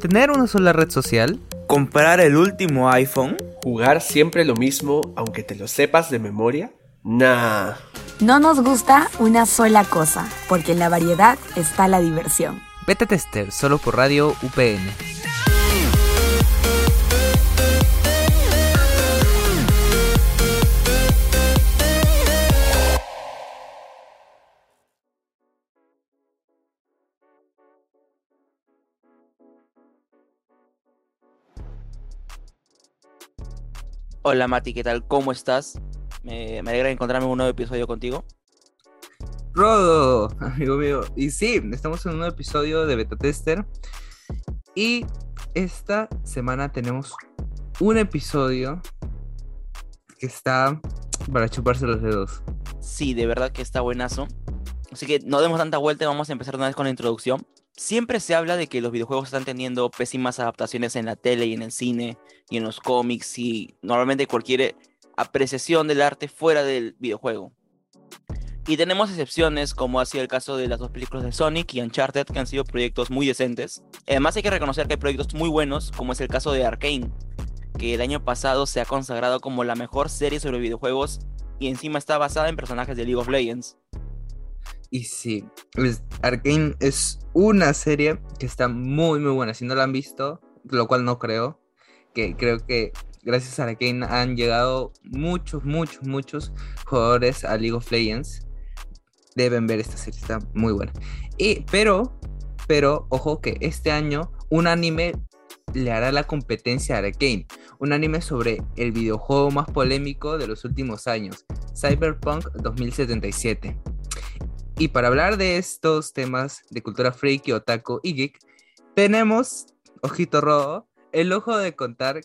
¿Tener una sola red social? ¿Comprar el último iPhone? ¿Jugar siempre lo mismo aunque te lo sepas de memoria? Nah. No nos gusta una sola cosa, porque en la variedad está la diversión. Beta Tester, solo por Radio UPN. Hola Mati, ¿qué tal? ¿Cómo estás? Me, me alegra encontrarme en un nuevo episodio contigo. Rodo, amigo mío. Y sí, estamos en un nuevo episodio de Beta Tester. Y esta semana tenemos un episodio que está para chuparse los dedos. Sí, de verdad que está buenazo. Así que no demos tanta vuelta vamos a empezar una vez con la introducción. Siempre se habla de que los videojuegos están teniendo pésimas adaptaciones en la tele y en el cine y en los cómics y normalmente cualquier apreciación del arte fuera del videojuego. Y tenemos excepciones, como ha sido el caso de las dos películas de Sonic y Uncharted, que han sido proyectos muy decentes. Además hay que reconocer que hay proyectos muy buenos, como es el caso de Arkane, que el año pasado se ha consagrado como la mejor serie sobre videojuegos y encima está basada en personajes de League of Legends. Y sí, es- Arcane es una serie que está muy, muy buena. Si no la han visto, lo cual no creo, que creo que gracias a Arcane han llegado muchos, muchos, muchos jugadores a League of Legends. Deben ver esta serie, está muy buena. Y, pero, pero, ojo que este año un anime le hará la competencia a Arcane. Un anime sobre el videojuego más polémico de los últimos años, Cyberpunk 2077. Y para hablar de estos temas de cultura freaky, otaku y geek, tenemos, ojito rojo, el ojo de contar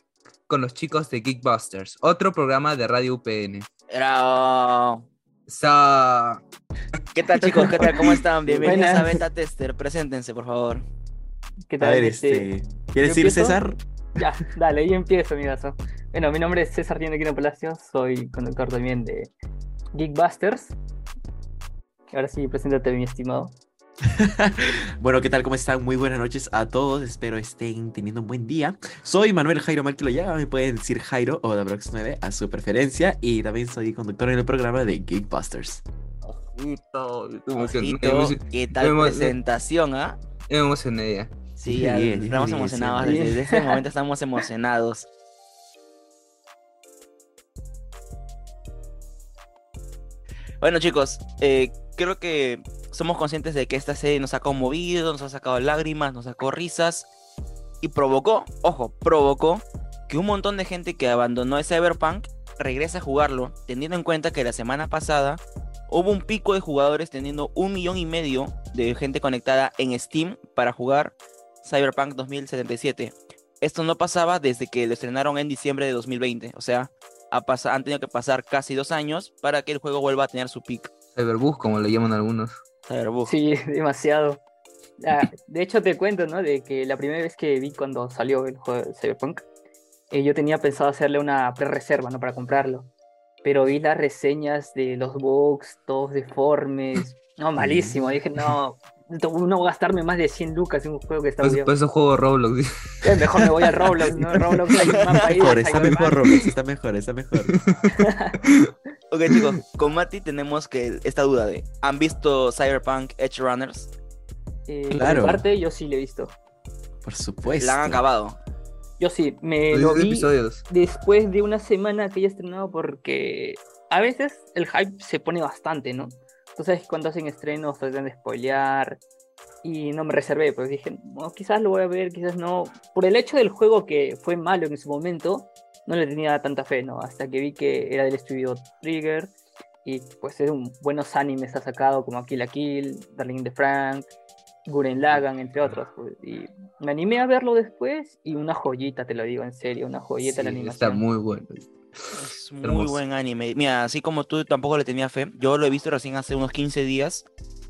con los chicos de Geekbusters, otro programa de Radio UPN. Era... Sa- ¿Qué tal chicos? ¿Qué tal? ¿Cómo están? Bienvenidos Buenas. a Beta Tester. Preséntense, por favor. ¿Qué A tal? ver, Este, este. ¿Quieres ¿yo ir? César? Ya, dale, yo empiezo, amigazo. Bueno, mi nombre es César Tiendequino Palacios, soy conductor también de Geekbusters. Ahora sí, preséntate, mi estimado. Bueno, ¿qué tal? ¿Cómo están? Muy buenas noches a todos. Espero estén teniendo un buen día. Soy Manuel Jairo Malquiloya. Me pueden decir Jairo o Dabrox 9 a su preferencia. Y también soy conductor en el programa de Geekbusters. Ojito, Ojito, ¿Qué tal me presentación, ah? me emocioné ya. Sí, Sí, ya sí, estamos emocionados. sí. Desde este momento estamos emocionados. Bueno, chicos, eh, creo que somos conscientes de que esta serie nos ha conmovido, nos ha sacado lágrimas, nos sacó risas y provocó, ojo, provocó que un montón de gente que abandonó el Cyberpunk regrese a jugarlo, teniendo en cuenta que la semana pasada hubo un pico de jugadores teniendo un millón y medio de gente conectada en Steam para jugar Cyberpunk 2077. Esto no pasaba desde que lo estrenaron en diciembre de 2020. O sea, han tenido que pasar casi dos años para que el juego vuelva a tener su pick. Cyberbug, como lo llaman algunos. Cyberbug. Sí, demasiado. Ah, de hecho, te cuento, ¿no? De que la primera vez que vi cuando salió el juego de Cyberpunk, eh, yo tenía pensado hacerle una pre-reserva, ¿no? Para comprarlo. Pero vi las reseñas de los bugs, todos deformes. No, malísimo. Dije, no, no gastarme más de 100 lucas en un juego que está Por muy eso, por eso juego Roblox. Eh, Mejor me voy a Roblox, ¿no? Roblox hay un mapa ahí Mejor, está mejor, Roblox. Está mejor, está mejor. Ok, chicos, con Mati tenemos que esta duda de: ¿han visto Cyberpunk Edge Runners? Eh, por Claro. mi parte, yo sí lo he visto. Por supuesto. La han acabado. Yo sí, me lo 10 vi episodios. después de una semana que ya estrenado porque a veces el hype se pone bastante, ¿no? Tú sabes que cuando hacen estrenos tratan de spoilear y no me reservé, pues dije, no, quizás lo voy a ver, quizás no. Por el hecho del juego que fue malo en su momento, no le tenía tanta fe, ¿no? Hasta que vi que era del estudio Trigger y pues es un buenos animes ha sacado como Kill la Kill, Darling in the Frank, Guren Lagan, entre otros. pues, y me animé a verlo después y una joyita, te lo digo en serio, una joyita Sí, la está animación. muy bueno. Es muy Hermoso. buen anime. Mira, así como tú tampoco le tenía fe, yo lo he visto recién hace unos 15 días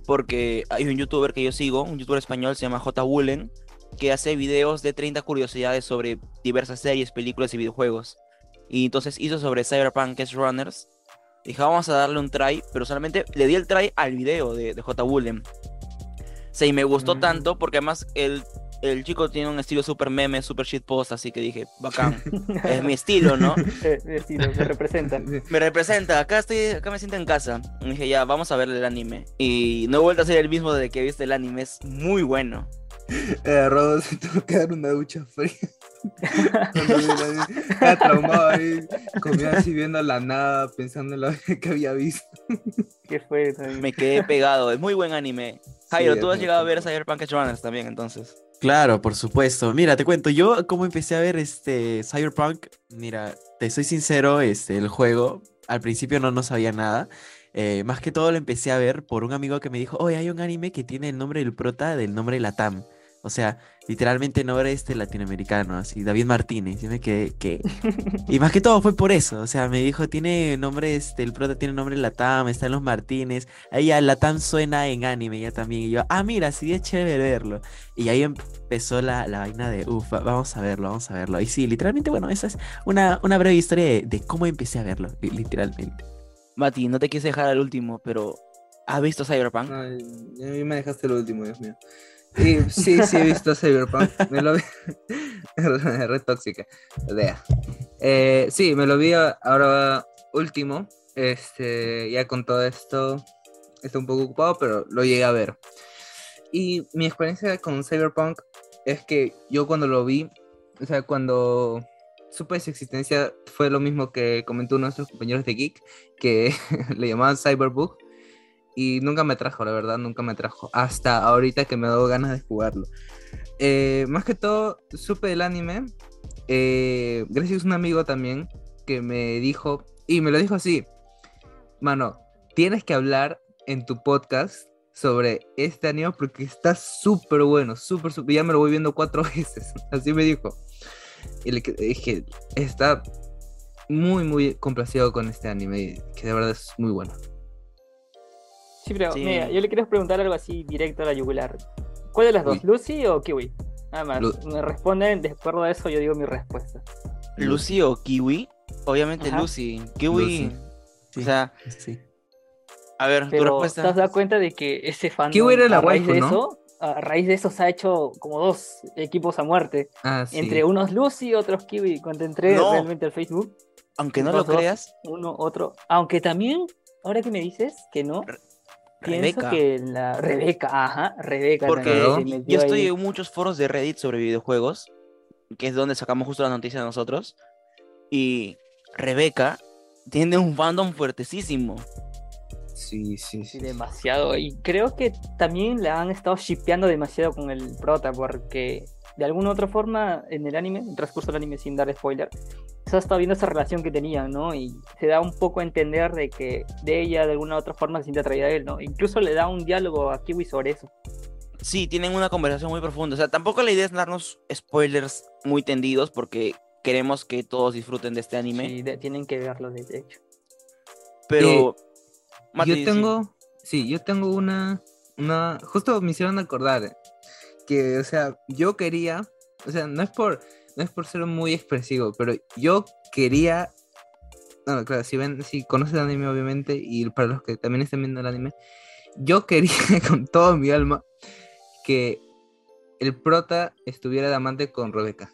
porque hay un youtuber que yo sigo, un youtuber español, se llama J. Woolen, que hace videos de 30 curiosidades sobre diversas series, películas y videojuegos. Y entonces hizo sobre Cyberpunk Runners. Dije, vamos a darle un try, pero solamente le di el try al video de, de J. Woolen. Sí, y me gustó Mm. tanto porque además él el chico tiene un estilo super meme, super shitpost, así que dije, bacán, es mi estilo, ¿no? Eh, eh, sí, lo- me representa. Me representa, acá estoy, acá me siento en casa. Y dije, ya, vamos a ver el anime. Y no he vuelto a ser el mismo desde que viste el anime, es muy bueno. Eh, Rodo se tuvo que dar una ducha fría. Estaba traumado ahí, comía así viendo la nada, pensando en lo que había visto. ¿Qué fue? también? Me quedé pegado, es muy buen anime. Jairo, Sí, tú has es llegado a ver Cyberpunk Runners también, entonces. Claro, por supuesto. Mira, te cuento, yo como empecé a ver este Cyberpunk, mira, te soy sincero, este, el juego, al principio no, no sabía nada. eh, más que todo lo empecé a ver por un amigo que me dijo, oye, hay un anime que tiene el nombre del prota del nombre Latam. O sea, literalmente nombre este latinoamericano, así, David Martínez. Yo me quedé, que Y más que todo fue por eso. O sea, me dijo, tiene nombre, este, el prota tiene nombre Latam, está en los Martínez. Ahí ya Latam suena en anime ya también. Y yo, ah, mira, sí es chévere verlo. Y ahí empezó la, la vaina de, uff, vamos a verlo, vamos a verlo. Y sí, literalmente, bueno, esa es una, una breve historia de, de cómo empecé a verlo, li- literalmente. Mati, no te quise dejar al último, pero ¿has visto Cyberpunk? Ay, a mí me dejaste el último, Dios mío. Y sí, sí he visto Cyberpunk. Me lo vi. Red tóxica. Eh, sí, me lo vi ahora último. Este, ya con todo esto, estoy un poco ocupado, pero lo llegué a ver. Y mi experiencia con Cyberpunk es que yo cuando lo vi, o sea, cuando supe su existencia, fue lo mismo que comentó uno de nuestros compañeros de Geek, que le llamaban Cyberbug. Y nunca me trajo, la verdad, nunca me trajo. Hasta ahorita que me dado ganas de jugarlo. Eh, más que todo, supe del anime. eh, gracias a un amigo también que me dijo, y me lo dijo así, mano, tienes que hablar en tu podcast sobre este anime porque está súper bueno, súper, súper, ya me lo voy viendo cuatro veces, así me dijo. Y le dije, está muy, muy complacido con este anime, que de verdad es muy bueno. Sí, pero Sí. mira, yo le quiero preguntar algo así directo a la yugular. ¿Cuál de las dos, Uy. Lucy o Kiwi? Nada más. Lu- Me responden, de acuerdo a eso yo digo mi respuesta. ¿Lucy o Kiwi? Obviamente Ajá. Lucy. Kiwi. Lucy. O sea, Sí. a ver, tu Pero ¿te respuesta. has dado cuenta de que ese fan Kiwi era la a raíz de ¿no? eso, a raíz de eso se ha hecho como dos equipos a muerte. Ah, sí. Entre unos Lucy y otros Kiwi. Cuando entré No. realmente al Facebook, Aunque no lo creas, uno, otro. Aunque también, ahora que me dices que no, pienso Rebeca. que la Rebeca, ajá, Rebeca. Porque yo estoy ahí. en muchos foros de Reddit sobre videojuegos, que es donde sacamos justo la noticia de nosotros. Y Rebeca tiene un fandom fuertesísimo. Sí, sí, Sí, demasiado. Y creo que también la han estado shippeando demasiado con el prota, porque de alguna u otra forma en el anime, en el transcurso del anime sin dar spoiler, se ha estado viendo esa relación que tenían, ¿no? Y se da un poco a entender de que de ella de alguna u otra forma se siente atraída a él, ¿no? Incluso le da un diálogo a Kiwi sobre eso. Sí, tienen una conversación muy profunda. O sea, tampoco la idea es darnos spoilers muy tendidos porque queremos que todos disfruten de este anime. Sí, de- tienen que verlo, de hecho. Pero. Mati, yo sí. tengo, sí. yo tengo una, una, justo me hicieron acordar eh, que, o sea, yo quería, o sea, no es por, no es por ser muy expresivo, pero yo quería, no, claro, si ven, si conocen el anime obviamente, y para los que también estén viendo el anime, yo quería con todo mi alma que el prota estuviera de amante con Rebeca.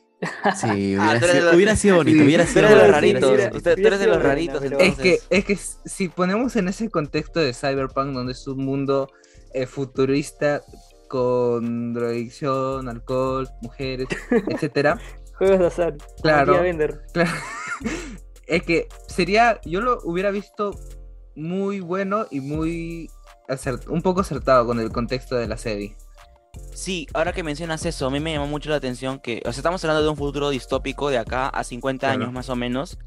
Sí, Ah, hubiera, sido, de los- hubiera sido bonito, Sí, hubiera tú sido eres de los hubiera raritos, usted- tú eres de los raritos, entonces. Es que, es que si ponemos en ese contexto de Cyberpunk, donde es un mundo eh, futurista con drogadicción, alcohol, mujeres, etcétera, Juegos de azar. Claro. Claro, es que sería, yo lo hubiera visto muy bueno y muy acert- un poco acertado con el contexto de la serie. Sí, ahora que mencionas eso, a mí me llamó mucho la atención que, o sea, estamos hablando de un futuro distópico de acá a 50 Claro. años más o menos,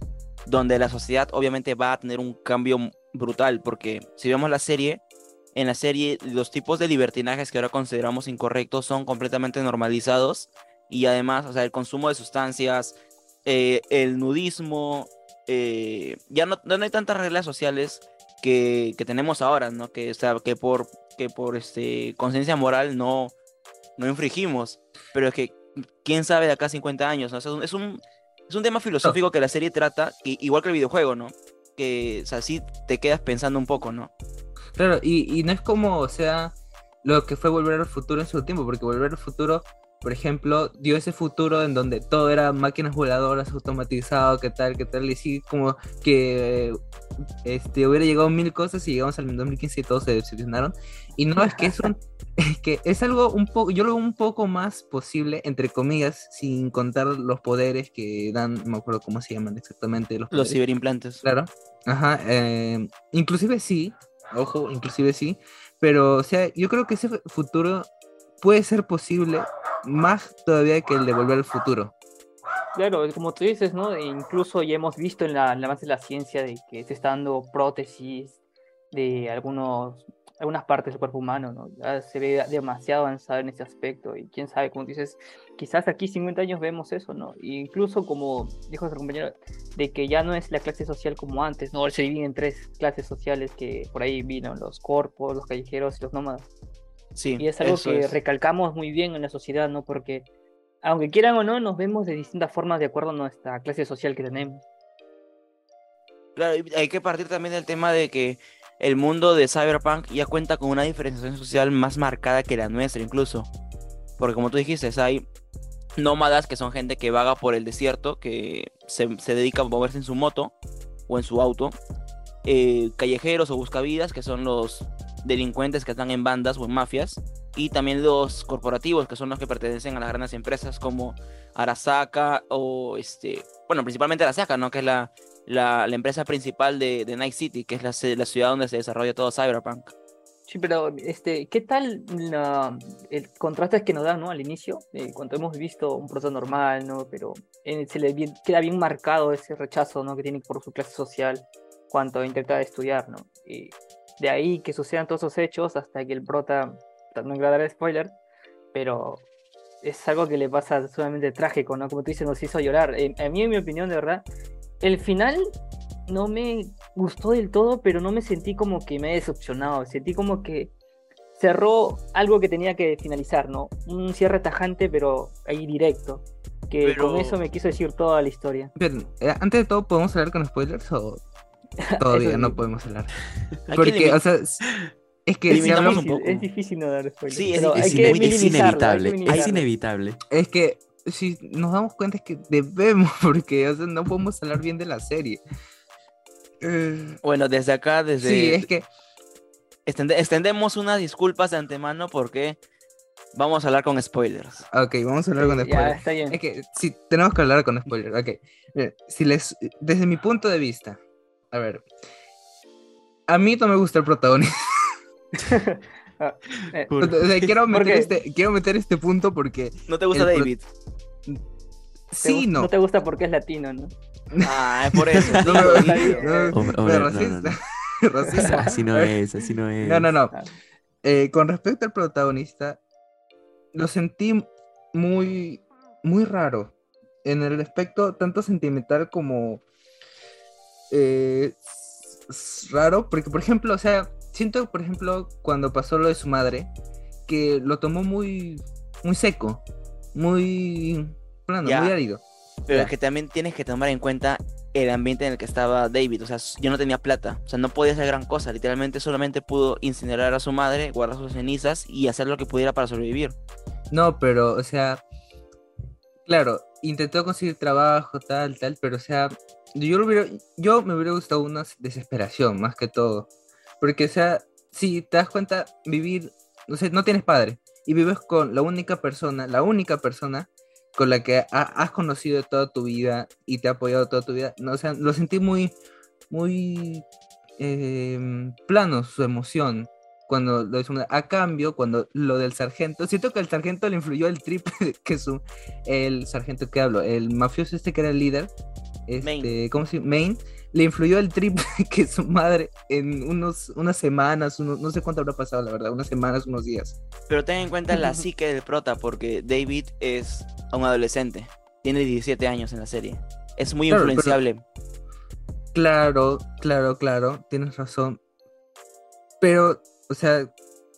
donde la sociedad obviamente va a tener un cambio brutal, porque si vemos la serie, en la serie los tipos de libertinajes que ahora consideramos incorrectos son completamente normalizados y además, o sea, el consumo de sustancias, eh, el nudismo, eh, ya no, no hay tantas reglas sociales que, que tenemos ahora, ¿no? Que, o sea, que por, que por este, conciencia moral no, no infringimos, pero es que quién sabe de acá a 50 años, ¿no? O sea, es, un, es un tema filosófico que la serie trata, que, igual que el videojuego, ¿no? Que, o sea, sí te quedas pensando un poco, ¿no? Claro, y, y no es como, o sea, lo que fue Volver al Futuro en su tiempo, porque Volver al Futuro por ejemplo, dio ese futuro en donde todo era máquinas voladoras, automatizado, qué tal, qué tal, y sí, como que este, hubiera llegado mil cosas y llegamos al 2015 y todos se decepcionaron. Y no, es que es un, es que es algo un poco, yo lo veo un poco más posible, entre comillas, sin contar los poderes que dan, no me acuerdo cómo se llaman exactamente los, Los ciberimplantes. Claro. Ajá. eh, inclusive sí, ojo, inclusive sí. Pero, o sea, yo creo que ese fu- futuro puede ser posible más todavía que el de volver al futuro. Claro, como tú dices, ¿no? E incluso ya hemos visto en la, en de la ciencia de que se está dando prótesis de algunos, algunas partes del cuerpo humano, ¿no? Ya se ve demasiado avanzado en ese aspecto y quién sabe, como dices, quizás aquí 50 años vemos eso, ¿no? E incluso como dijo nuestro compañero, de que ya no es la clase social como antes, ¿no? Se dividen en tres clases sociales que por ahí vino, los corpos, los callejeros y los nómadas. Sí, Y es algo que es. recalcamos muy bien en la sociedad, ¿no? Porque aunque quieran o no, nos vemos de distintas formas de acuerdo a nuestra clase social que tenemos. Claro, hay que partir también del tema de que el mundo de Cyberpunk ya cuenta con una diferenciación social más marcada que la nuestra incluso. Porque como tú dijiste, hay nómadas que son gente que vaga por el desierto, que se, dedica a moverse en su moto o en su auto. eh, callejeros o buscavidas, que son los delincuentes que están en bandas o en mafias. Y también los corporativos, que son los que pertenecen a las grandes empresas como Arasaka o este, bueno, principalmente Arasaka, ¿no? Que es la, la, la empresa principal de, de Night City, que es la, la ciudad donde se desarrolla todo Cyberpunk. Sí, pero este, ¿qué tal la- el contraste que nos dan, ¿no? Al inicio, eh, cuando hemos visto un proceso normal, ¿no? Pero eh, se le bien- queda bien marcado ese rechazo, ¿no? Que tiene por su clase social cuando intenta estudiar, ¿no? Y de ahí que sucedan todos esos hechos hasta que el prota, no quiero dar spoiler, pero es algo que le pasa sumamente trágico, ¿no? Como tú dices, nos hizo llorar. Eh, a mí, en mi opinión, de verdad, el final no me gustó del todo, pero no me sentí como que me he decepcionado. Sentí como que cerró algo que tenía que finalizar, ¿no? Un cierre tajante, pero ahí directo. Que Pero- con eso me quiso decir toda la historia. Pero, eh, antes de todo, ¿podemos hablar con spoilers o todavía no podemos hablar? Porque, o sea, es que si hablamos, un Difícil, poco. es difícil no dar spoilers. Sí, es hay Es, que es hay que inevitable. Es inevitable. es que si nos damos cuenta es que debemos, porque o sea, no podemos hablar bien de la serie. Eh, Bueno, desde acá, desde... sí, es que extende- extendemos unas disculpas de antemano porque vamos a hablar con spoilers. Ok, vamos a hablar con Ya, spoilers. está bien. Es que sí, tenemos que hablar con spoilers. Ok, Mira, si les, desde mi punto de vista, a ver, a mí no me gusta el protagonista. Ah, eh, O sea, quiero ¿Por meter, este, quiero meter este punto porque ¿No te gusta David? sí, no. No te gusta porque es latino, ¿no? Ah, es por eso. No, no, racista. Así no es, así no es. No, no, no. Ah. Eh, con respecto al protagonista, lo sentí muy, muy raro. En el aspecto tanto sentimental como eh, raro. Porque, por ejemplo, o sea, siento, por ejemplo, cuando pasó lo de su madre, que lo tomó muy, muy seco, muy plano, Ya. muy árido. Pero Ya. es que también tienes que tomar en cuenta el ambiente en el que estaba David. O sea, yo no tenía plata. O sea, no podía hacer gran cosa. Literalmente solamente pudo incinerar a su madre, guardar sus cenizas y hacer lo que pudiera para sobrevivir. No, pero, o sea, claro, intentó conseguir trabajo, tal, tal, pero, o sea, yo, lo hubiera, yo me hubiera gustado una desesperación, más que todo. Porque, o sea, si te das cuenta, vivir, no sé, no tienes padre, y vives con la única persona, la única persona con la que ha- has conocido toda tu vida y te ha apoyado toda tu vida, no, o sea, lo sentí muy, muy em, plano su emoción cuando lo hizo a cambio cuando lo del sargento siento que el sargento le influyó el triple que su el sargento que hablo el mafioso este que era el líder este Main. cómo se Main le influyó el triple que su madre en unos unas semanas unos, no sé cuánto habrá pasado la verdad unas semanas unos días Pero ten en cuenta la psique del prota, porque David es un adolescente. Tiene 17 años en la serie. Es muy Claro, pero- influenciable. claro claro claro tienes razón pero o sea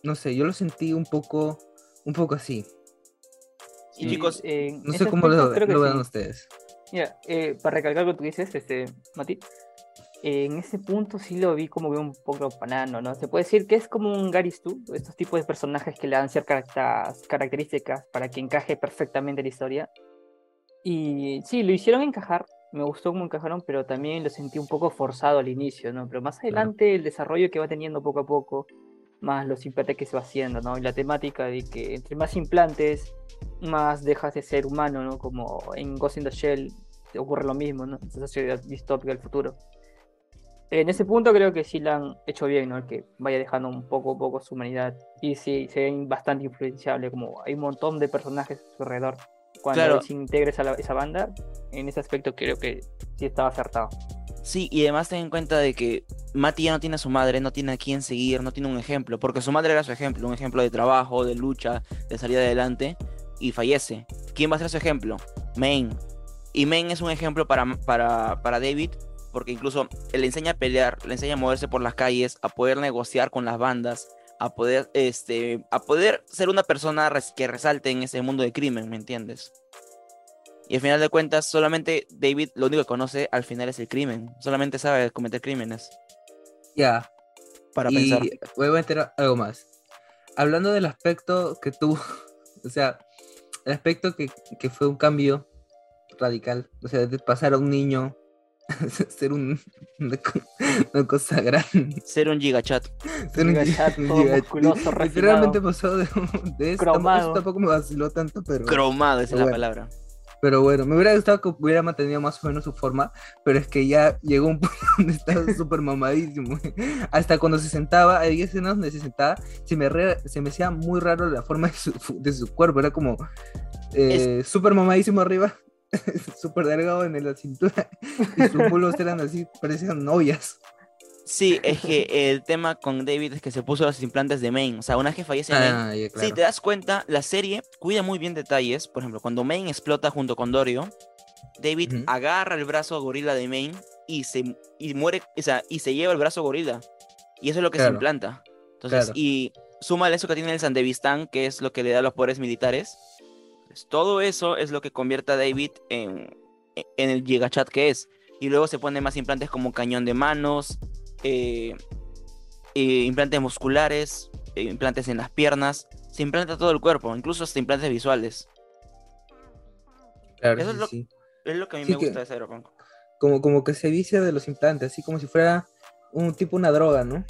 no sé yo lo sentí un poco un poco así Y chicos, en no sé cómo aspecto lo, vean sí. ustedes Mira, eh, para recalcar lo que tú dices, este, Mati, en ese punto sí lo vi como que un poco banano, ¿no? Se puede decir que es como un Gary Stu, estos tipos de personajes que le dan ciertas características para que encaje perfectamente en la historia. Y sí, lo hicieron encajar, me gustó cómo encajaron, pero también lo sentí un poco forzado al inicio, ¿no? Pero más adelante el desarrollo que va teniendo poco a poco, más los implantes que se va haciendo, ¿no? Y la temática de que entre más implantes, más dejas de ser humano, ¿no? Como en Ghost in the Shell ocurre lo mismo, ¿no? Esa sociedad distópica del futuro. En ese punto creo que sí la han hecho bien, ¿no? Que vaya dejando un poco a poco su humanidad. Y sí, se ven bastante influenciable, como hay un montón de personajes a su alrededor. Cuando Claro. se integre esa, esa banda, en ese aspecto creo que sí estaba acertado. Sí, y además ten en cuenta de que Mati no tiene a su madre, no tiene a quién seguir, no tiene un ejemplo, porque su madre era su ejemplo, un ejemplo de trabajo, de lucha, de salir adelante, y fallece. ¿Quién va a ser su ejemplo? Main. Y Main es un ejemplo para, para, para David, porque incluso le enseña a pelear, le enseña a moverse por las calles, a poder negociar con las bandas, a poder, este, a poder ser una persona que resalte en ese mundo de crimen, ¿me entiendes? Y al final de cuentas, solamente David lo único que conoce al final es el crimen. Solamente sabe cometer crímenes. Ya. Para y pensar. voy a meter algo más. Hablando del aspecto que tuvo, o sea, el aspecto que, que fue un cambio radical, o sea, de pasar a un niño ser un, una, co- una cosa grande. Ser un gigachat. Ser un Gigachat, gi- todo gigachat. musculoso, Literalmente refinado. pasó de, de eso. Cromado. Eso tampoco me vaciló tanto, pero. Cromado, esa es la Bueno. palabra. Pero bueno, me hubiera gustado que hubiera mantenido más o menos su forma, pero es que ya llegó un punto donde estaba súper mamadísimo. Hasta cuando se sentaba, hay escenas donde se sentaba, se me, re- se me hacía muy raro la forma de su, de su cuerpo, era como eh, súper mamadísimo arriba, súper delgado en la cintura, y sus bulos eran así, parecían novias. Sí, es que el tema con David es que se puso los implantes de Main. O sea, una vez que fallece Main, Si te das cuenta, la serie cuida muy bien detalles. Por ejemplo, cuando Main explota junto con Dorio, David agarra el brazo gorila de Main y se y muere, o sea, y se lleva el brazo gorila. Y eso es lo que se implanta. Entonces, Claro. y súmale eso que tiene el Sandevistán, que es lo que le da los poderes militares. Pues, todo eso es lo que convierte a David en, en el gigachat que es. Y luego se pone más implantes como cañón de manos, eh, eh, implantes musculares, eh, implantes en las piernas. Se implanta todo el cuerpo, incluso hasta implantes visuales. Claro, eso es sí, lo- sí. Es lo que a mí Sí me que- gusta de Cyberpunk. Como, como que se vicia de los implantes, así como si fuera un tipo una droga, ¿no?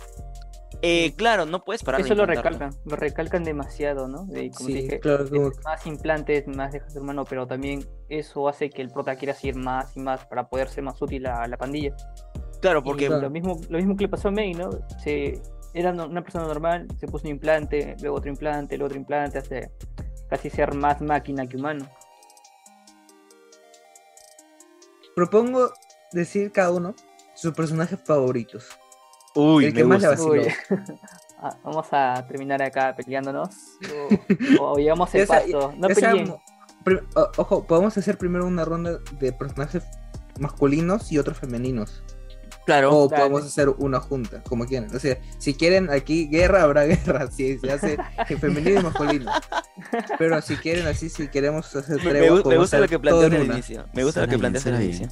Eh, claro, no puedes parar de Eso lo recalcan, lo recalcan demasiado, ¿no? De, como Sí, dije, claro, como más implantes, más deja de ser humano, pero también eso hace que el prota quiera seguir más y más para poder ser más útil a la pandilla. Claro, porque Claro. lo mismo, lo mismo que le pasó a May, ¿no? Se, era no- una persona normal, se puso un implante, luego otro implante, luego otro implante, hace casi ser más máquina que humano. propongo decir cada uno sus personajes favoritos. Uy, el me que más le vaciló. Ah, vamos a terminar acá peleándonos. O, o llevamos el paso. No o- ojo, podemos hacer primero una ronda de personajes masculinos y otros femeninos. Claro, O dale. podemos hacer una junta, como quieran. O sea, si quieren aquí guerra, habrá guerra. Si se hace femenino y masculino. Pero si quieren así, si queremos hacer me, me tregua, gu- me podemos gusta lo que planteas en al una. inicio. Me gusta lo que planteas al inicio.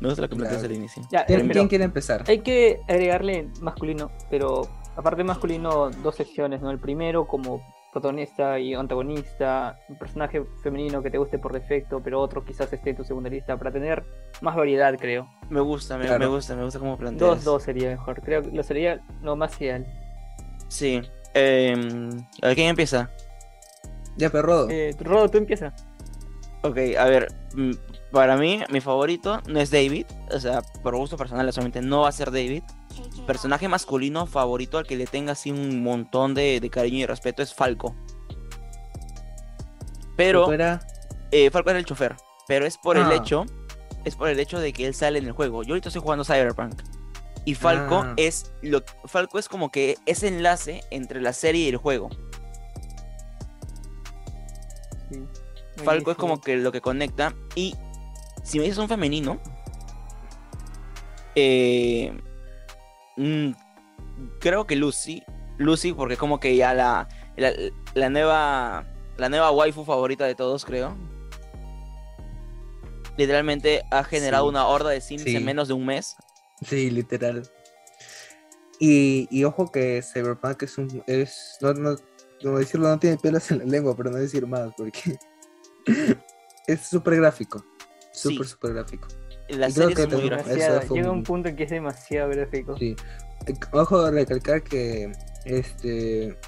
Me gusta lo que planteas al inicio. Ya, ¿Quién, pero quién quiere empezar? Hay que agregarle masculino, pero aparte de masculino, dos secciones, ¿no? El primero como protagonista y antagonista, un personaje femenino que te guste por defecto, pero otro quizás esté en tu segunda lista, para tener más variedad, creo. Me gusta, me, Claro. me gusta, me gusta cómo planteas. Dos, dos sería mejor, creo que lo sería lo más ideal. Sí. em, a ver, ¿quién empieza? Ya, perro. Eh, Rodo, tú empieza. Ok, a ver, mm, para mí, mi favorito no es David, o sea, por gusto personal solamente no va a ser David. Personaje masculino favorito al que le tenga así un montón de, de cariño y respeto es Falco. Pero eh, Falco era el chofer, pero es por el Ah. hecho, es por el hecho de que él sale en el juego. Yo ahorita estoy jugando Cyberpunk. Y Falco Ah. es lo Falco es como que ese enlace entre la serie y el juego. Sí. Falco es como que lo que conecta. Y si me dices un femenino, eh, mm, creo que Lucy. Lucy, porque como que ya la, la, la nueva la nueva waifu favorita de todos, creo. Literalmente ha generado Sí. una horda de sims Sí. en menos de un mes. Sí, literal. Y, y ojo que Cyberpunk es un. Es, no, no, no decirlo, no tiene pelos en la lengua, pero no decir más, porque es súper gráfico. Súper, Sí. súper gráfico. La creo serie que es muy Demasiado. fue Llega un- un punto en que es demasiado gráfico. Sí. Ojo recalcar que este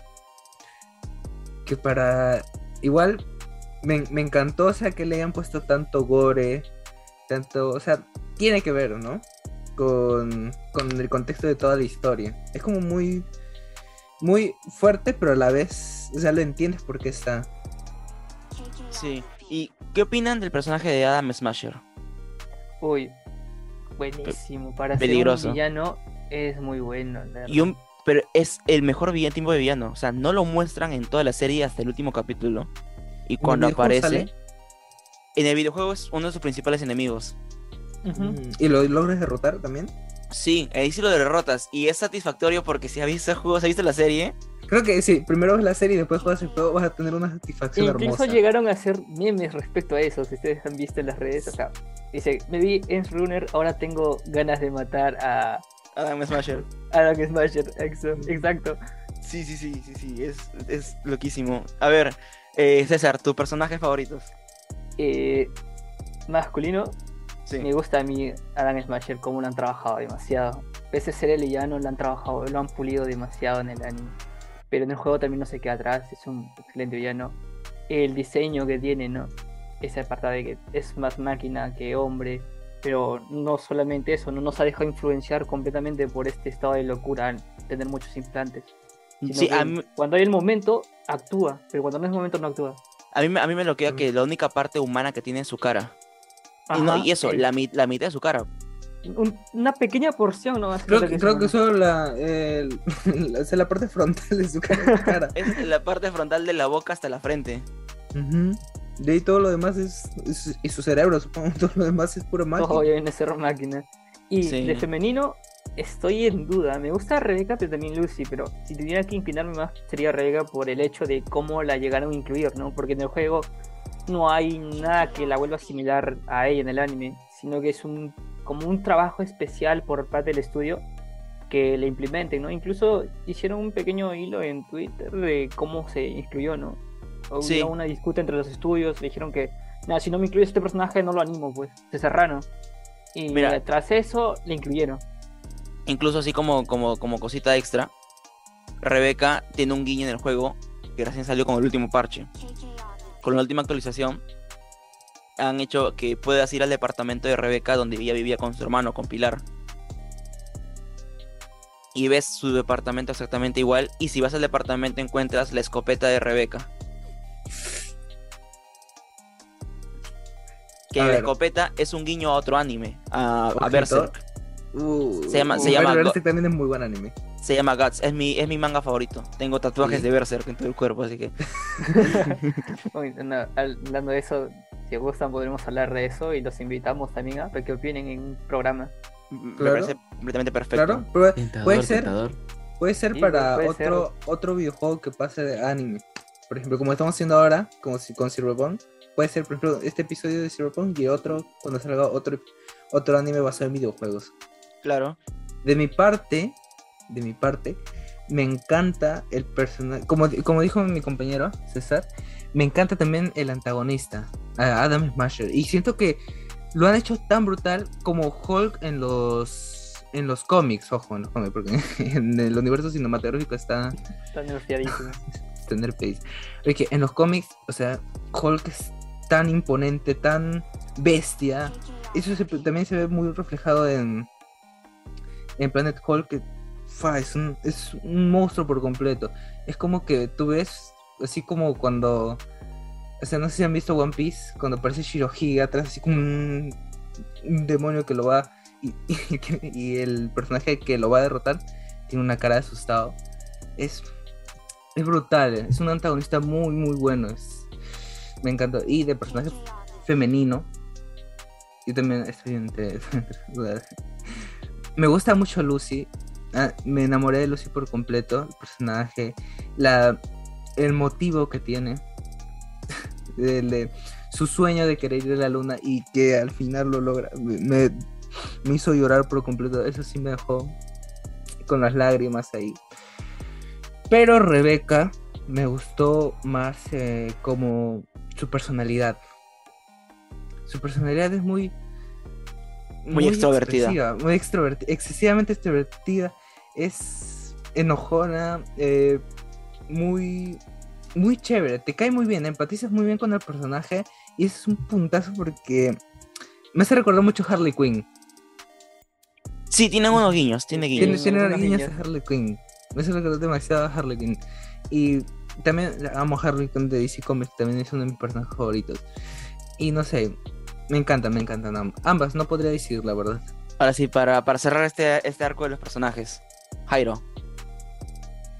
que para igual me, me encantó, o sea, que le hayan puesto tanto gore, tanto, o sea, tiene que ver, ¿no? Con, con el contexto de toda la historia. Es como muy muy fuerte, pero a la vez, o sea, lo entiendes por qué está. Sí. ¿Y qué opinan del personaje de Adam Smasher? Uy, buenísimo. Para Peligroso. ser un villano es muy bueno. la verdad. Y un, pero es el mejor villano, tipo de villano. O sea, no lo muestran en toda la serie hasta el último capítulo. Y cuando aparece, sale? en el videojuego es uno de sus principales enemigos. Mm, ¿Y lo logras derrotar también? Sí, ahí sí lo derrotas. Y es satisfactorio porque si has visto el juego, si has visto la serie, Creo que sí, primero ves la serie y después juegas el juego, vas a tener una satisfacción Incluso hermosa. llegaron a hacer memes respecto a eso, si ustedes han visto en las redes. O sea, dice, me vi en Runner, ahora tengo ganas de matar a Adam Smasher. Adam Smasher. Ex- Exacto. Sí, sí, sí, sí, sí, es, es loquísimo. A ver, eh, César, ¿tus personajes favoritos? Eh, masculino, Sí. me gusta a mí Adam Smasher, como lo han trabajado demasiado. Pese a ser el villano, lo han trabajado, lo han pulido demasiado en el anime. Pero en el juego también no se queda atrás, es un excelente villano. El diseño que tiene, ¿no? Esa parte de que es más máquina que hombre. Pero no solamente eso, no nos ha dejado influenciar completamente por este estado de locura, al tener muchos implantes. Sí, mí, Cuando hay el momento, actúa, pero cuando no es el momento, no actúa. a mí, me- a mí me lo queda que la única parte humana que tiene es su cara. Y, no, Ajá, y eso, eh, la, la mitad de su cara. Un- una pequeña porción nomás. Creo, que, creo que solo la, la, parte frontal de su cara. Es la parte frontal de la boca hasta la frente. Ujú. De ahí todo lo demás es, es- Y su cerebro, supongo. Todo lo demás es pura máquina. Todo viene a ser máquina. Y Sí. de femenino, estoy en duda. Me gusta Rebeca, pero también Lucy. Pero si tuviera que inclinarme más, sería Rebeca por el hecho de cómo la llegaron a incluir, ¿no? Porque en el juego no hay nada que la vuelva similar a ella en el anime, sino que es un como un trabajo especial por parte del estudio que le implementen, ¿no? Incluso hicieron un pequeño hilo en Twitter de cómo se incluyó, ¿no? Hubo Sí. una disputa entre los estudios, le dijeron que, nada, si no me incluyes este personaje no lo animo, pues, se cerraron. Y Mira. tras eso le incluyeron. Incluso así como, como, como cosita extra, Rebeca tiene un guiño en el juego que recién salió con el último parche. Con la última actualización han hecho que puedas ir al departamento de Rebeca donde ella vivía con su hermano, con Pilar. Y ves su departamento exactamente igual. Y si vas al departamento encuentras la escopeta de Rebeca. Que A la ver. escopeta es un guiño a otro anime, a. Berserk. Uh, Se llama- se uh, llama Berserk también es muy buen anime. Se llama Guts, es mi, es mi manga favorito. Tengo tatuajes Sí. de Berserk en todo el cuerpo, así que. Uy, no, hablando de eso, si gustan podremos hablar de eso y los invitamos también a que opinen en un programa. Me parece completamente perfecto. Claro, pero Tentador, puede ser, tentador. puede ser Sí, para puede otro, otro videojuego que pase de anime. Por ejemplo, como estamos haciendo ahora, como si con Cyberpunk, puede ser, por ejemplo, este episodio de Cyberpunk y otro cuando salga otro, otro anime basado en videojuegos. Claro. De mi parte, de mi parte, me encanta el personaje, como, como dijo mi compañero César, me encanta también el antagonista, Adam Smasher, y siento que lo han hecho tan brutal como Hulk en los en los cómics, ojo, en los cómics, porque en el universo cinematográfico está Está nerfeadísimo. Oye, en los cómics, o sea, Hulk es tan imponente, tan bestia. Eso se- también se ve muy reflejado en, en Planet Hulk, que es, un, es un monstruo por completo. Es como que tú ves, así como cuando. O sea, no sé si han visto One Piece, cuando aparece Shirohige atrás, así como un, demonio que lo va. Y, el personaje que lo va a derrotar tiene una cara de asustado. Es es brutal, es un antagonista muy, muy bueno. es- me encantó. Y de personaje femenino. Yo también estoy entre. me gusta mucho Lucy. Ah, me enamoré de Lucy por completo. El personaje. La, el motivo que tiene. de- su sueño de querer ir a la luna y que al final lo logra. Me, me- hizo llorar por completo. Eso sí me dejó con las lágrimas ahí. Pero Rebeca me gustó más eh, como su personalidad. Su personalidad es muy... Muy extrovertida. expresiva, Muy extrovertida, excesivamente extrovertida. Es enojona, eh, muy, muy chévere. Te cae muy bien, empatizas muy bien con el personaje. Y eso es un puntazo porque me hace recordar mucho a Harley Quinn. Sí, tienen unos guiños, tiene Tiene, guiños. tiene unos guiños guiños. a Harley Quinn. Me hace recordar demasiado a Harley Quinn. Y también amo a Harley Quinn de DC Comics, también es uno de mis personajes favoritos. Y no sé, me encantan, me encantan amb- ambas, no podría decir la verdad. Ahora sí, para, para cerrar este, este arco de los personajes. Jairo.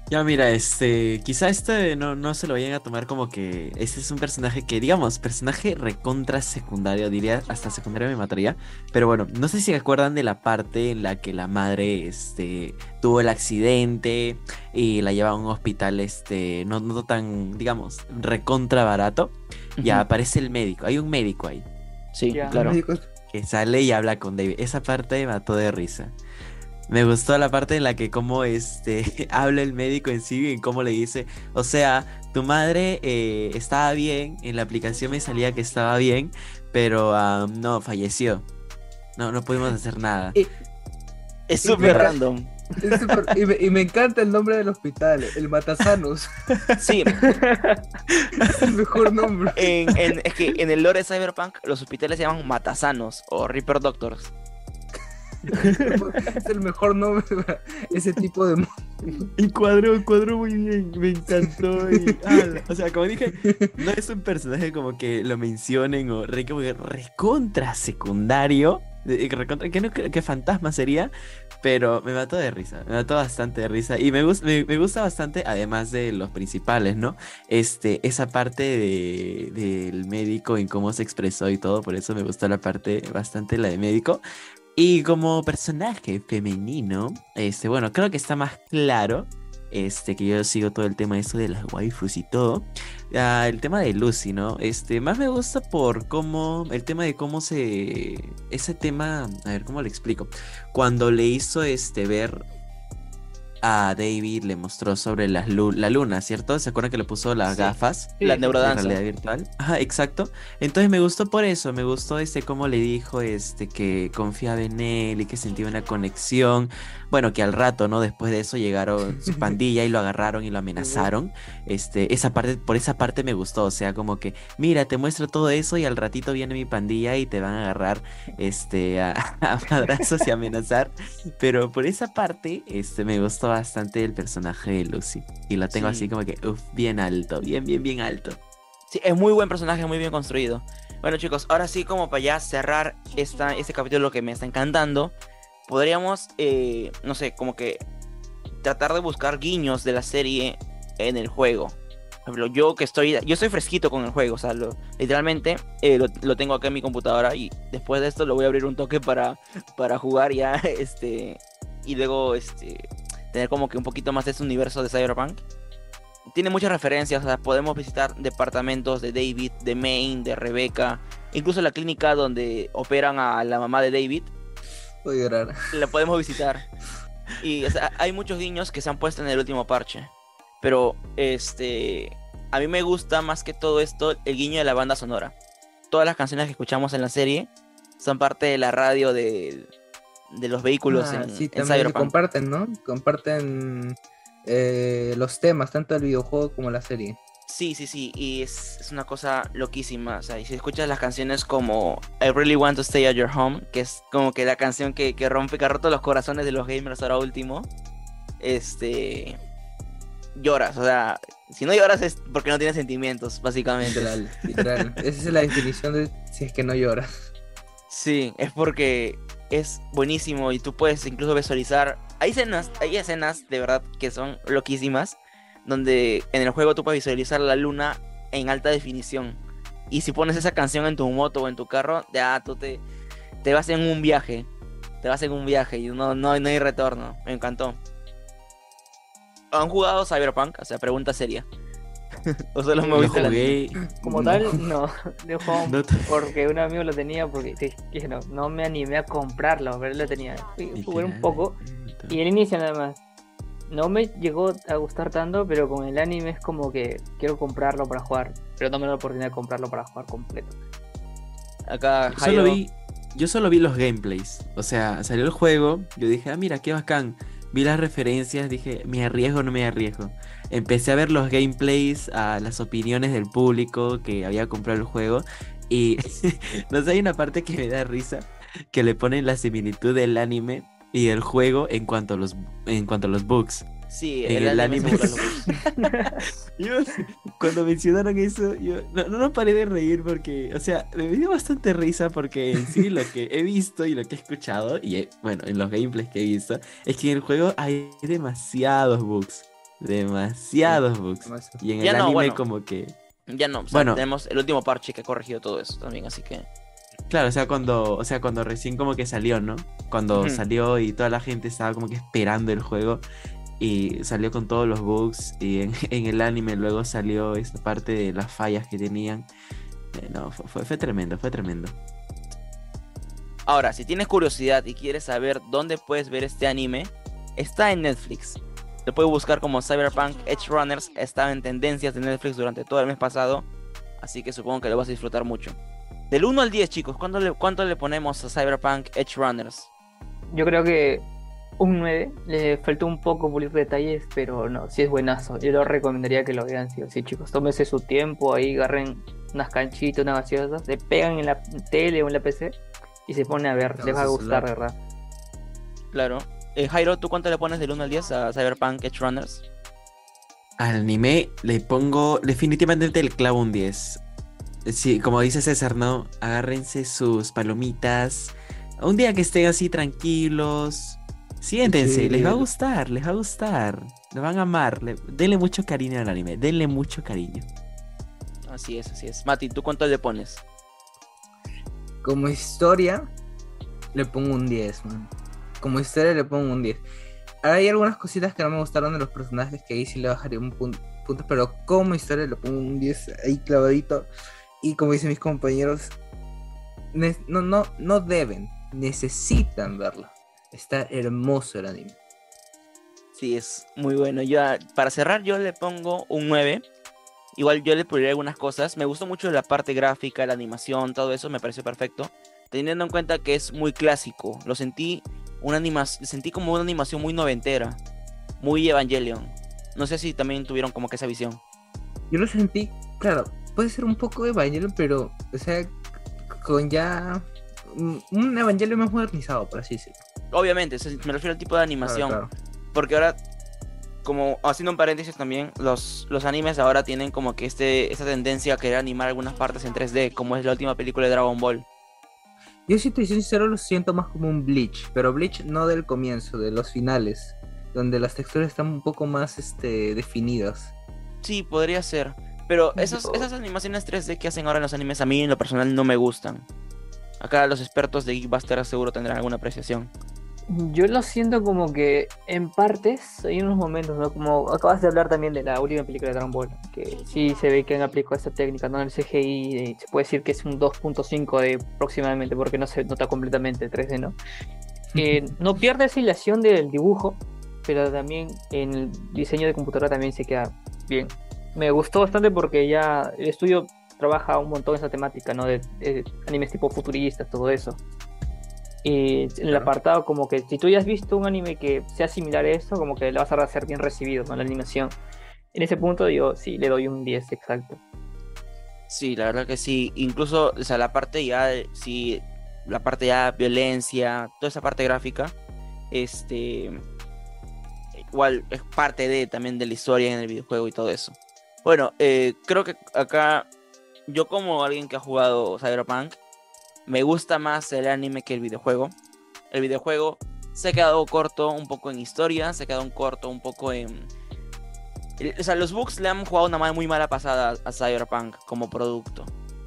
Ya mira, este, quizá este no, no se lo vayan a tomar como que ese es un personaje que, digamos, personaje recontra secundario, diría, hasta secundario me mataría, pero bueno, no sé si se acuerdan de la parte en la que la madre, este, tuvo el accidente y la lleva a un hospital, este, no, no tan, digamos, recontra barato, y Ujú. aparece el médico, hay un médico ahí, Sí, Ya. claro. que sale y habla con David, esa parte me mató de risa. Me gustó la parte en la que como este habla el médico en sí y cómo le dice, o sea, tu madre eh, estaba bien, en la aplicación me salía que estaba bien, pero ah, no, falleció. No, no pudimos hacer nada. Y- Es súper random. es y, me, y me encanta el nombre del hospital, el Matasanos. Sí, es el mejor nombre. en, en- es que en el lore de Cyberpunk los hospitales se llaman Matasanos o Reaper Doctors. Es el mejor nombre para ese tipo de Encuadró, encuadró muy bien, me encantó. y- ala. O sea, como dije, no es un personaje como que lo mencionen o re, como que recontra secundario. recontra- que no creo que fantasma sería, pero me mató de risa, me mató bastante de risa. Y me, gus- me, gusta bastante, además de los principales, ¿no? Este, esa parte de, del médico en cómo se expresó y todo, por eso me gustó la parte bastante la de médico. Y como personaje femenino, este, bueno, creo que está más claro. Este, que yo sigo todo el tema de eso de las waifus y todo. Ah, el tema de Lucy, ¿no? Este, más me gusta por cómo. El tema de cómo se. Ese tema. A ver, ¿cómo le explico? Cuando le hizo este ver a David, le mostró sobre las lu- la luna, ¿cierto? ¿Se acuerdan que le puso las Sí. gafas? Sí, la neurodanza. realidad virtual. Ajá, exacto. Entonces me gustó por eso, me gustó este cómo le dijo este que confiaba en él y que sentía una conexión. Bueno, que al rato, ¿no? Después de eso llegaron su pandilla y lo agarraron y lo amenazaron. Este, esa parte, por esa parte me gustó, o sea, como que, mira, te muestro todo eso y al ratito viene mi pandilla y te van a agarrar, este, a, a madrazos y amenazar. Pero por esa parte, este, me gustó bastante el personaje de Lucy. Y la tengo Sí. así como que, uff, bien alto, bien, bien, bien alto. Sí, es muy buen personaje, muy bien construido. Bueno chicos, ahora sí como para ya cerrar esta, este capítulo que me está encantando, podríamos, eh, no sé, como que tratar de buscar guiños de la serie en el juego. Por ejemplo, yo que estoy, yo estoy fresquito con el juego, o sea, lo- literalmente eh, lo, lo tengo acá en mi computadora y después de esto lo voy a abrir un toque para, para jugar ya, este, y luego, este, tener como que un poquito más de ese universo de Cyberpunk tiene muchas referencias, o sea, podemos visitar departamentos de David, de Maine, de Rebecca, incluso la clínica donde operan a la mamá de David, Voy a llorar. la podemos visitar. Y o sea, hay muchos guiños que se han puesto en el último parche. Pero este a mí me gusta más que todo esto el guiño de la banda sonora. Todas las canciones que escuchamos en la serie son parte de la radio de, de los vehículos Ah, en, sí, en también Cyberpunk. comparten, ¿no? Comparten eh, los temas, tanto el videojuego como la serie. Sí, sí, sí, y es, es una cosa loquísima. O sea, y si escuchas las canciones como I Really Want to Stay at Your Home, que es como que la canción que, que rompe, que ha roto los corazones de los gamers ahora último, este. Lloras, o sea, si no lloras es porque no tienes sentimientos, básicamente. Literal, literal. Esa es la definición de si es que no lloras. Sí, es porque es buenísimo y tú puedes incluso visualizar. Hay escenas, hay escenas de verdad que son loquísimas, donde en el juego tú puedes visualizar la luna en alta definición. Y si pones esa canción en tu moto o en tu carro, ya tú te, te vas en un viaje. Te vas en un viaje y no, no, no hay retorno. Me encantó. ¿Han jugado Cyberpunk? O sea, pregunta seria. ¿O solo me anime? jugué. Como no, tal, no. Lo jugaba no te- porque un amigo lo tenía porque dije, no, no me animé a comprarlo, pero él lo tenía. Fui- Jugué un poco y el inicio nada más. No me llegó a gustar tanto, pero con el anime es como que quiero comprarlo para jugar, pero no me da la oportunidad de comprarlo para jugar completo. Acá Yo solo vi, yo solo vi los gameplays. O sea, salió el juego, yo dije, ah, mira, qué bacán. Vi las referencias, dije, ¿me arriesgo o no me arriesgo? Empecé a ver los gameplays, a las opiniones del público que había comprado el juego. Y no sé, hay una parte que me da risa, que le ponen la similitud del anime y el juego en cuanto a los, en cuanto a los bugs. sí, en el, el anime, anime. Yo, cuando mencionaron eso, yo no, no, paré de reír porque, o sea, me dio bastante risa porque en sí lo que he visto y lo que he escuchado, y eh, bueno, en los gameplays que he visto, es que en el juego hay demasiados bugs. Demasiados bugs. Demasiado. Y en Ya el no, anime bueno. como que... Ya no, o sea, Bueno. tenemos el último parche que ha corregido todo eso también, así que... Claro, o sea, cuando, o sea, cuando recién como que salió, ¿no? Cuando salió y toda la gente estaba como que esperando el juego y salió con todos los bugs y en, en el anime luego salió esta parte de las fallas que tenían. Eh, no, fue, fue, fue tremendo, fue tremendo. Ahora, si tienes curiosidad y quieres saber dónde puedes ver este anime, está en Netflix. Lo puedes buscar como Cyberpunk Edge Runners. Estaba en tendencias de Netflix durante todo el mes pasado. Así que supongo que lo vas a disfrutar mucho. Del 1 al 10, chicos, ¿cuánto le, cuánto le ponemos a Cyberpunk Edge Runners? Yo creo que un 9 le faltó un poco pulir detalles, pero no, sí es buenazo. Yo lo recomendaría que lo vean, sí o sí, chicos. Tómense su tiempo, ahí agarren unas canchitas, unas gaseosas, se pegan en la tele o en la PC y se ponen a ver. Les va a gustar. ¿verdad? Claro. Eh, Jairo, ¿tú cuánto le pones del 1 al 10 a Cyberpunk Edge Runners? Al anime le pongo definitivamente el clavo un 10. Sí, como dice César, ¿no? Agárrense sus palomitas. Un día que estén así tranquilos. Siéntense, les va a gustar, les va a gustar. Lo van a amar. le- denle mucho cariño al anime, denle mucho cariño. Así es, así es. Mati, ¿tú cuánto le pones? Como historia, le pongo un 10, man. Como historia le pongo un 10. Ahora hay algunas cositas que no me gustaron de los personajes que ahí sí le bajaría un pun- punto, pero como historia le pongo un 10 ahí clavadito. Y como dicen mis compañeros, no, no, no deben, necesitan verlo. Está hermoso el anime. Sí, es muy bueno. Yo, a- para cerrar, yo le pongo un 9. Igual yo le pondría algunas cosas. Me gustó mucho la parte gráfica, la animación, todo eso me pareció perfecto. Teniendo en cuenta que es muy clásico. Lo sentí una animación, sentí como una animación muy noventera, muy Evangelion. No sé si también tuvieron como que esa visión. Yo lo sentí, claro, puede ser un poco Evangelion, pero, o sea, con ya un Evangelion más modernizado, por así decirlo. Obviamente, me refiero al tipo de animación. Claro, claro. Porque ahora, como haciendo un paréntesis también, los, los animes ahora tienen como que este, esta tendencia a querer animar algunas partes en 3D, como es la última película de Dragon Ball. Yo si te soy sincero lo siento más como un Bleach, pero Bleach no del comienzo, de los finales, donde las texturas están un poco más este, definidas. Sí, podría ser. Pero esas, esas animaciones 3D que hacen ahora en los animes a mí en lo personal no me gustan. Acá los expertos de Geekbuster seguro tendrán alguna apreciación. Yo lo siento como que en partes hay unos momentos, ¿no? Como acabas de hablar también de la última película de Dragon Ball, que sí se ve que han aplicado esta técnica, ¿no? El CGI, eh, se puede decir que es un 2.5 de aproximadamente, porque no se nota completamente 3D, ¿no? Eh, no pierde esa hilación del dibujo, pero también en el diseño de computadora también se queda bien. Me gustó bastante porque ya el estudio trabaja un montón esa temática, ¿no? De, de animes tipo futuristas, todo eso. Y en el apartado, como que si tú ya has visto un anime que sea similar a esto, como que le vas a ser bien recibido, ¿no? La animación. En ese punto yo sí le doy un 10 exacto. Sí, la verdad que sí. Incluso, o sea, la parte ya, sí, la parte ya violencia, toda esa parte gráfica, este, igual es parte de también de la historia en el videojuego y todo eso. Bueno, eh, creo que acá, yo como alguien que ha jugado Cyberpunk, me gusta más el anime que el videojuego. El videojuego se ha quedado corto un poco en historia, se ha quedado un corto un poco en... O sea, los bugs le han jugado una muy mala pasada a Cyberpunk como producto.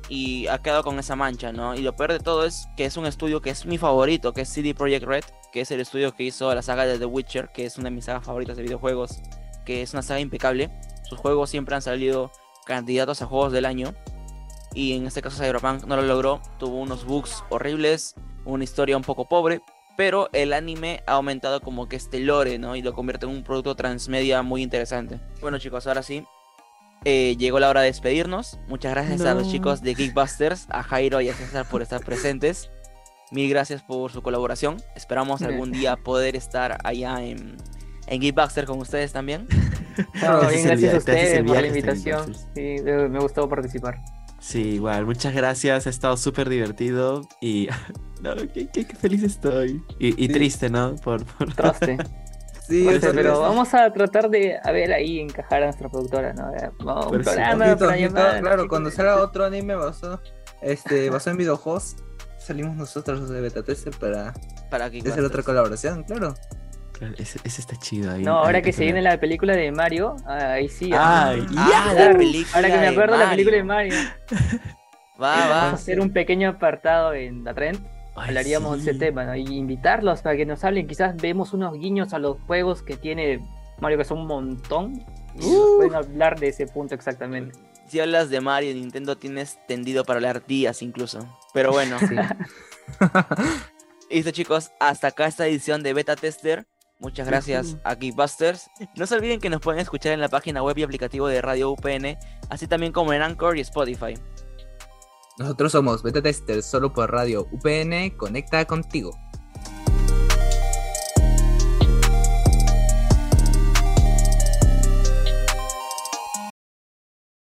Y ha quedado con esa mancha, ¿no? Y lo peor de todo es que es un estudio que es mi favorito, que es CD Projekt Red, que es el estudio que hizo la saga de The Witcher, que es una de mis sagas favoritas de videojuegos, que es una saga impecable. Sus juegos siempre han salido candidatos a juegos del año. Y en este caso Cyberpunk no lo logró. Tuvo unos bugs horribles, una historia un poco pobre. Pero el anime ha aumentado como que este lore, ¿no? Y lo convierte en un producto transmedia muy interesante. Bueno chicos, ahora sí. eh, llegó la hora de despedirnos. Muchas gracias a los chicos de Geekbusters, a Jairo y a César por estar presentes. Mil gracias por su colaboración. Esperamos algún día poder estar allá en, en Geekbuster con ustedes también. No, bien, gracias a ustedes por la invitación. Sí, me gustó participar. Sí, igual, muchas gracias, ha estado súper divertido y no, qué, qué- qué feliz estoy. Y, y Sí. triste, ¿no? Por, por- Traste. Sí, Oye, o sea, pero vamos a tratar de, a ver, ahí encajar a nuestra productora, ¿no? Vamos, Un programa para llamar los claro, cuando salga otro anime basado, este, basado en videojuegos, salimos nosotros de Beta Tester para Para hacer Geekbusters. otra colaboración, claro. Claro, ese, ese está chido ahí. No, ahora ahí que se viene la película de Mario, ahí sí. Ay, Ah, ya. la Ahora película que me de acuerdo la película de Mario. Mario. Va, Vamos a va. hacer un pequeño apartado en la trend. Ay, Hablaríamos sí. de ese tema, ¿no? Y invitarlos para que nos hablen. Quizás vemos unos guiños a los juegos que tiene Mario, que son un montón. Y nos Uh. pueden hablar de ese punto exactamente. Si hablas de Mario, Nintendo tienes tendido para hablar días incluso. Pero bueno. Sí. Y listo chicos, hasta acá esta edición de Beta Tester. Muchas gracias a Geekbusters. No se olviden que nos pueden escuchar en la página web y aplicativo de Radio UPN, así también como en Anchor y Spotify. Nosotros somos Beta Tester, solo por radio UPN, conecta contigo.